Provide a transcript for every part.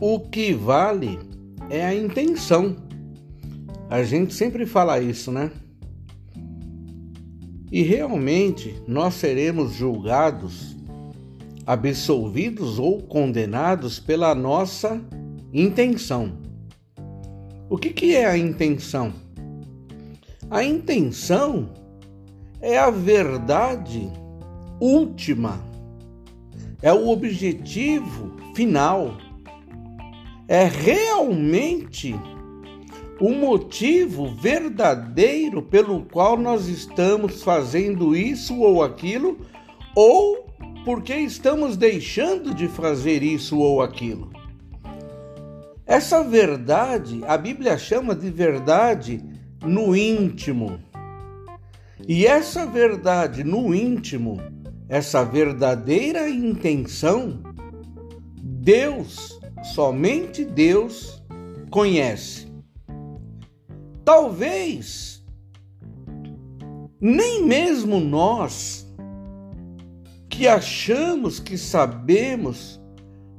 o que vale é a intenção. A gente sempre fala isso, né? E realmente nós seremos julgados, absolvidos ou condenados pela nossa intenção. O que, que é a intenção? A intenção é a verdade última, é o objetivo final, é realmente o motivo verdadeiro pelo qual nós estamos fazendo isso ou aquilo, ou porque estamos deixando de fazer isso ou aquilo. Essa verdade, a Bíblia chama de verdade no íntimo. E essa verdade no íntimo, essa verdadeira intenção, Deus, somente Deus, conhece. Talvez nem mesmo nós que achamos que sabemos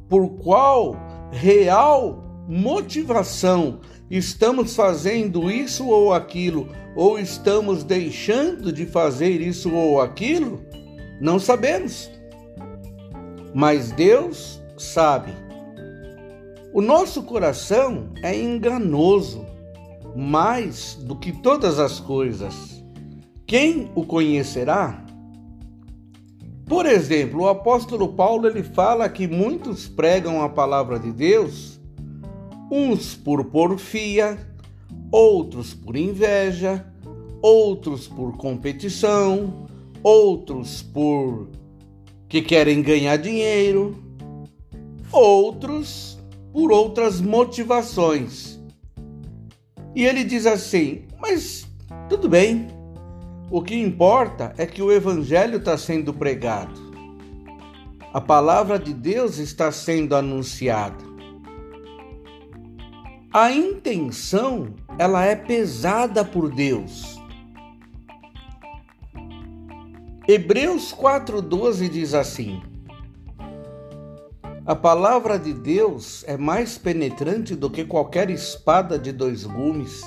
por qual real motivação estamos fazendo isso ou aquilo, ou estamos deixando de fazer isso ou aquilo, não sabemos. Mas Deus sabe. O nosso coração é enganoso mais do que todas as coisas. Quem o conhecerá? Por exemplo, o apóstolo Paulo ele fala que muitos pregam a palavra de Deus, uns por porfia, outros por inveja, outros por competição, outros por que querem ganhar dinheiro, outros por outras motivações. E ele diz assim: Mas tudo bem, o que importa é que o Evangelho está sendo pregado, a palavra de Deus está sendo anunciada. A intenção, ela é pesada por Deus. Hebreus 4,12 diz assim: a palavra de Deus é mais penetrante do que qualquer espada de dois gumes.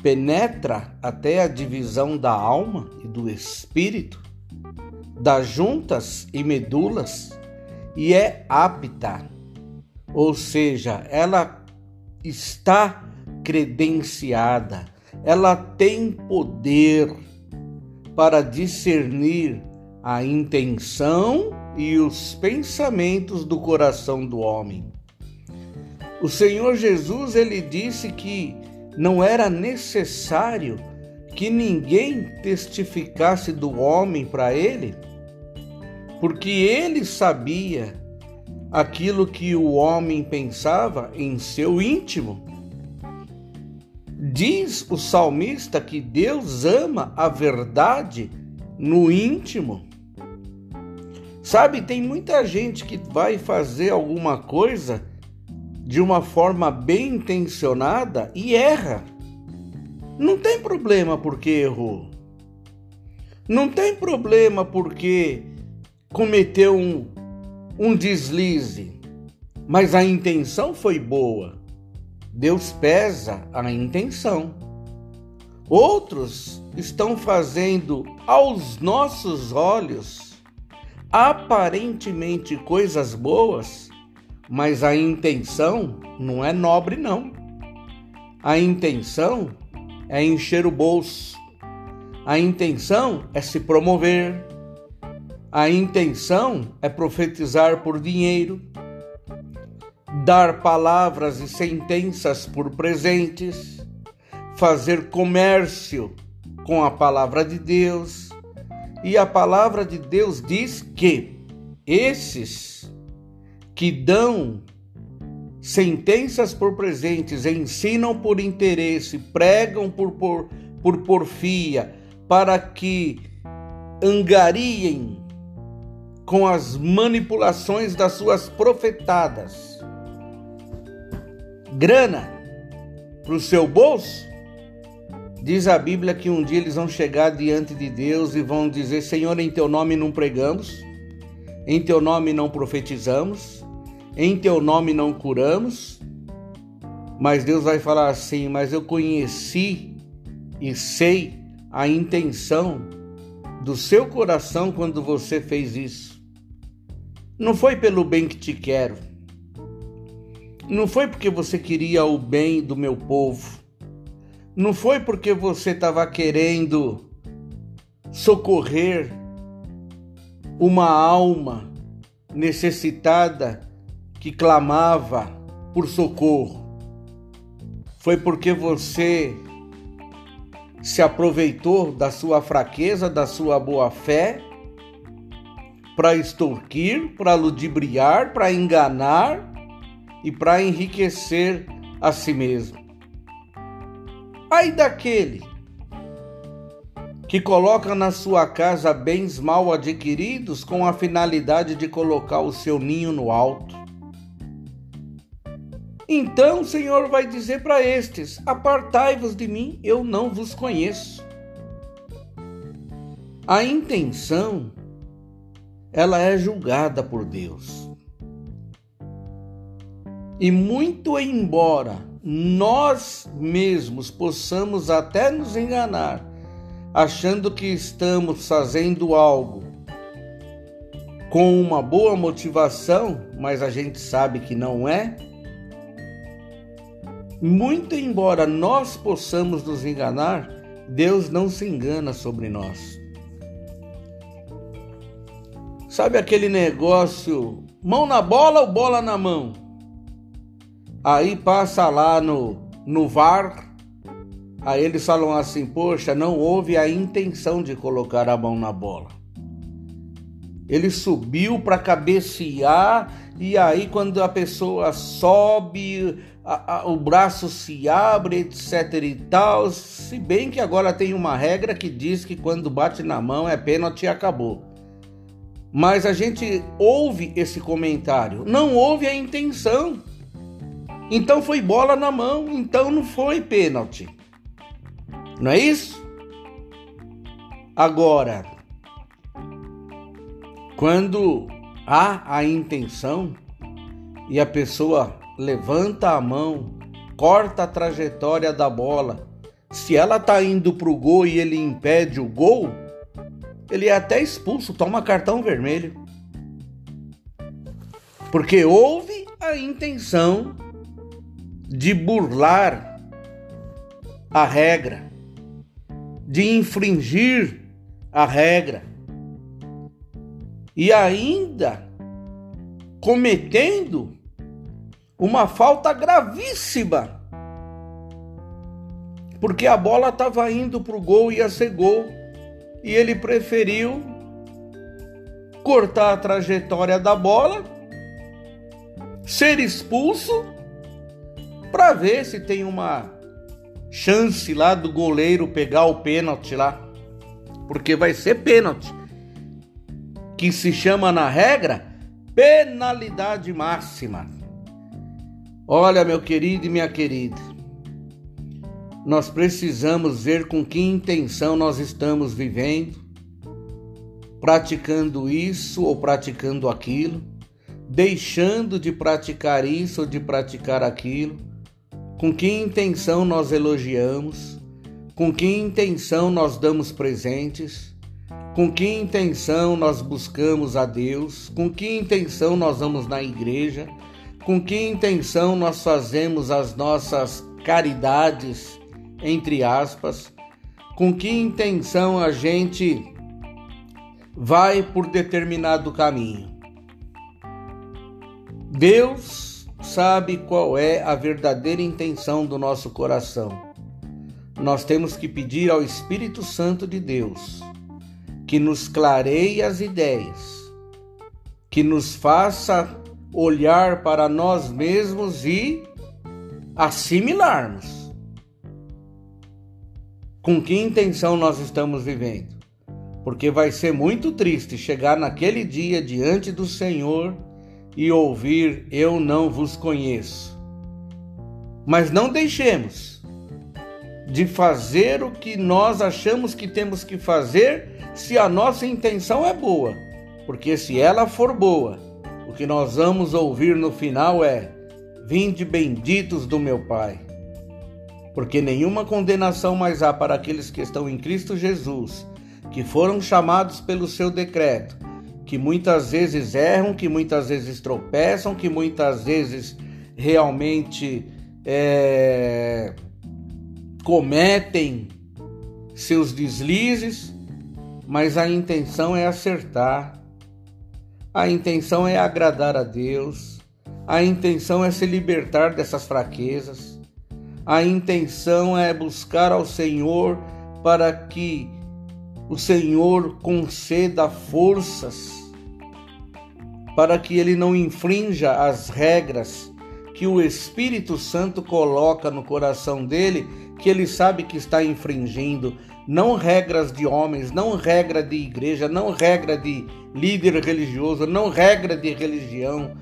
Penetra até a divisão da alma e do espírito, das juntas e medulas, e é apta, ou seja, ela está credenciada, ela tem poder para discernir a intenção e os pensamentos do coração do homem. O Senhor Jesus ele disse que não era necessário que ninguém testificasse do homem para ele, porque ele sabia aquilo que o homem pensava em seu íntimo. Diz o salmista que Deus ama a verdade no íntimo. Sabe, tem muita gente que vai fazer alguma coisa de uma forma bem intencionada e erra. Não tem problema porque errou. Não tem problema porque cometeu um, um deslize, mas a intenção foi boa. Deus pesa a intenção. Outros estão fazendo aos nossos olhos aparentemente coisas boas, mas a intenção não é nobre, não. A intenção é encher o bolso. A intenção é se promover. A intenção é profetizar por dinheiro, dar palavras e sentenças por presentes, fazer comércio com a palavra de Deus, e a palavra de Deus diz que esses que dão sentenças por presentes, ensinam por interesse, pregam por, por, por porfia, para que angariem com as manipulações das suas profetadas grana para o seu bolso, Diz a Bíblia que um dia eles vão chegar diante de Deus e vão dizer: Senhor, em teu nome não pregamos, em teu nome não profetizamos, em teu nome não curamos. Mas Deus vai falar assim: Mas eu conheci e sei a intenção do seu coração quando você fez isso. Não foi pelo bem que te quero. Não foi porque você queria o bem do meu povo. Não foi porque você estava querendo socorrer uma alma necessitada que clamava por socorro. Foi porque você se aproveitou da sua fraqueza, da sua boa fé, para extorquir, para ludibriar, para enganar e para enriquecer a si mesmo. Ai daquele que coloca na sua casa bens mal adquiridos com a finalidade de colocar o seu ninho no alto. Então o Senhor vai dizer para estes: Apartai-vos de mim, eu não vos conheço. A intenção, ela é julgada por Deus. E muito embora nós mesmos possamos até nos enganar, achando que estamos fazendo algo com uma boa motivação, mas a gente sabe que não é, muito embora nós possamos nos enganar, Deus não se engana sobre nós. Sabe aquele negócio, mão na bola ou bola na mão? Aí passa lá no, no VAR, aí eles falam assim: Poxa, não houve a intenção de colocar a mão na bola. Ele subiu para cabecear, e aí, quando a pessoa sobe, a, a, o braço se abre, etc e tal. Se bem que agora tem uma regra que diz que quando bate na mão é pênalti e acabou. Mas a gente ouve esse comentário, não houve a intenção. Então foi bola na mão, então não foi pênalti. Não é isso? Agora, quando há a intenção e a pessoa levanta a mão, corta a trajetória da bola. Se ela tá indo pro gol e ele impede o gol, ele é até expulso, toma cartão vermelho. Porque houve a intenção de burlar a regra, de infringir a regra. E ainda cometendo uma falta gravíssima. Porque a bola estava indo para o gol, ia ser gol, e ele preferiu cortar a trajetória da bola, ser expulso, para ver se tem uma chance lá do goleiro pegar o pênalti lá. Porque vai ser pênalti. Que se chama na regra penalidade máxima. Olha, meu querido e minha querida, nós precisamos ver com que intenção nós estamos vivendo, praticando isso ou praticando aquilo, deixando de praticar isso ou de praticar aquilo, com que intenção nós elogiamos, com que intenção nós damos presentes, com que intenção nós buscamos a Deus, com que intenção nós vamos na igreja? Com que intenção nós fazemos as nossas caridades, entre aspas, com que intenção a gente vai por determinado caminho. Deus sabe qual é a verdadeira intenção do nosso coração. Nós temos que pedir ao Espírito Santo de Deus que nos clareie as ideias, que nos faça olhar para nós mesmos e assimilarmos com que intenção nós estamos vivendo. Porque vai ser muito triste chegar naquele dia diante do Senhor e ouvir: Eu não vos conheço. Mas não deixemos de fazer o que nós achamos que temos que fazer se a nossa intenção é boa. Porque se ela for boa, o que nós vamos ouvir no final é: Vinde benditos do meu Pai. Porque nenhuma condenação mais há para aqueles que estão em Cristo Jesus, que foram chamados pelo seu decreto, que muitas vezes erram, que muitas vezes tropeçam, que muitas vezes realmente é, cometem seus deslizes, mas a intenção é acertar, a intenção é agradar a Deus, a intenção é se libertar dessas fraquezas, a intenção é buscar ao Senhor para que o Senhor conceda forças para que ele não infrinja as regras que o Espírito Santo coloca no coração dele, que ele sabe que está infringindo, não regras de homens, não regra de igreja, não regra de líder religioso, não regra de religião,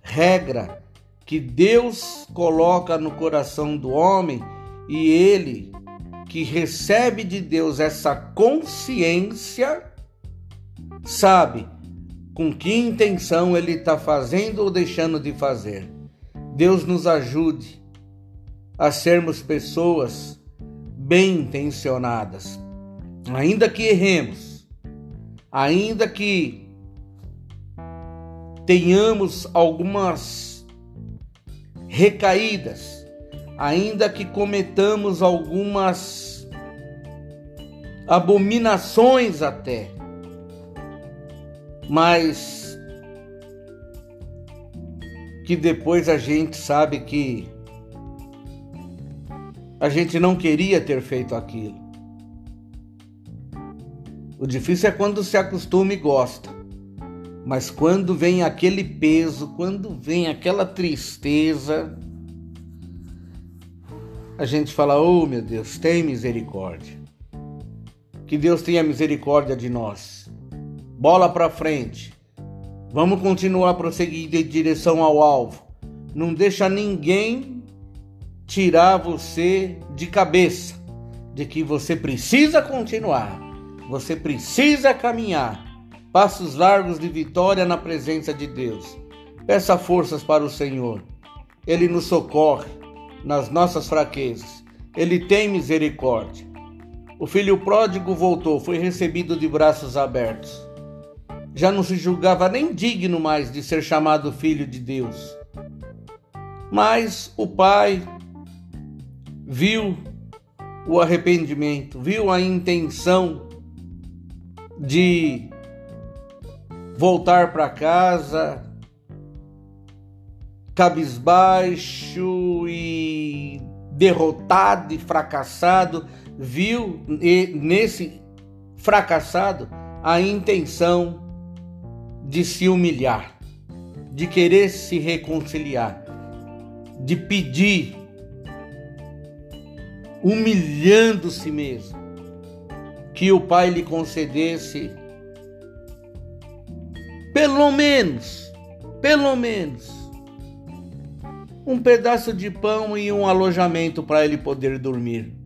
regra que Deus coloca no coração do homem e ele que recebe de Deus essa consciência sabe com que intenção ele está fazendo ou deixando de fazer. Deus nos ajude a sermos pessoas bem intencionadas, ainda que erremos, ainda que tenhamos algumas recaídas, ainda que cometamos algumas abominações até, mas que depois a gente sabe que a gente não queria ter feito aquilo. O difícil é quando se acostuma e gosta. Mas quando vem aquele peso, quando vem aquela tristeza, a gente fala: Oh meu Deus, tem misericórdia. Que Deus tenha misericórdia de nós. Bola para frente. Vamos continuar a prosseguir em direção ao alvo. Não deixa ninguém tirar você de cabeça de que você precisa continuar. Você precisa caminhar passos largos de vitória na presença de Deus. Peça forças para o Senhor. Ele nos socorre nas nossas fraquezas. Ele tem misericórdia. O filho pródigo voltou, foi recebido de braços abertos. Já não se julgava nem digno mais de ser chamado filho de Deus. Mas o pai viu o arrependimento, viu a intenção de voltar para casa cabisbaixo e derrotado e fracassado, viu nesse fracassado a intenção de se humilhar, de querer se reconciliar, de pedir, humilhando-se mesmo, que o Pai lhe concedesse pelo menos, pelo menos, um pedaço de pão e um alojamento para ele poder dormir.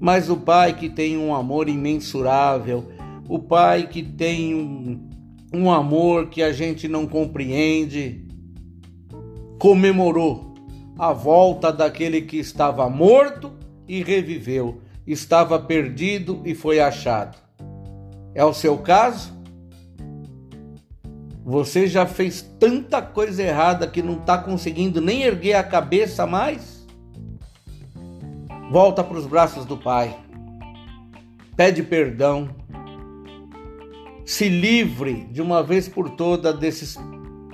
Mas o pai que tem um amor imensurável, o pai que tem um, um amor que a gente não compreende, comemorou a volta daquele que estava morto e reviveu, estava perdido e foi achado. É o seu caso? Você já fez tanta coisa errada que não está conseguindo nem erguer a cabeça mais? Volta para os braços do Pai. Pede perdão. Se livre de uma vez por toda desses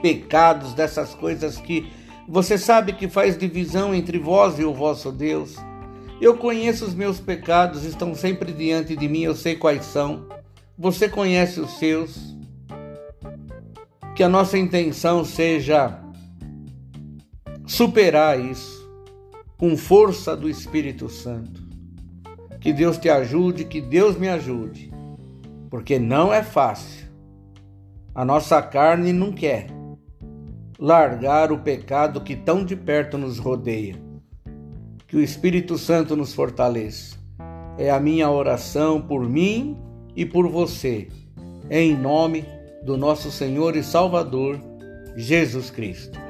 pecados, dessas coisas que você sabe que faz divisão entre vós e o vosso Deus. Eu conheço os meus pecados, estão sempre diante de mim, eu sei quais são. Você conhece os seus que a nossa intenção seja superar isso com força do Espírito Santo. Que Deus te ajude, que Deus me ajude, porque não é fácil. A nossa carne não quer largar o pecado que tão de perto nos rodeia. Que o Espírito Santo nos fortaleça. É a minha oração por mim e por você, em nome do nosso Senhor e Salvador, Jesus Cristo.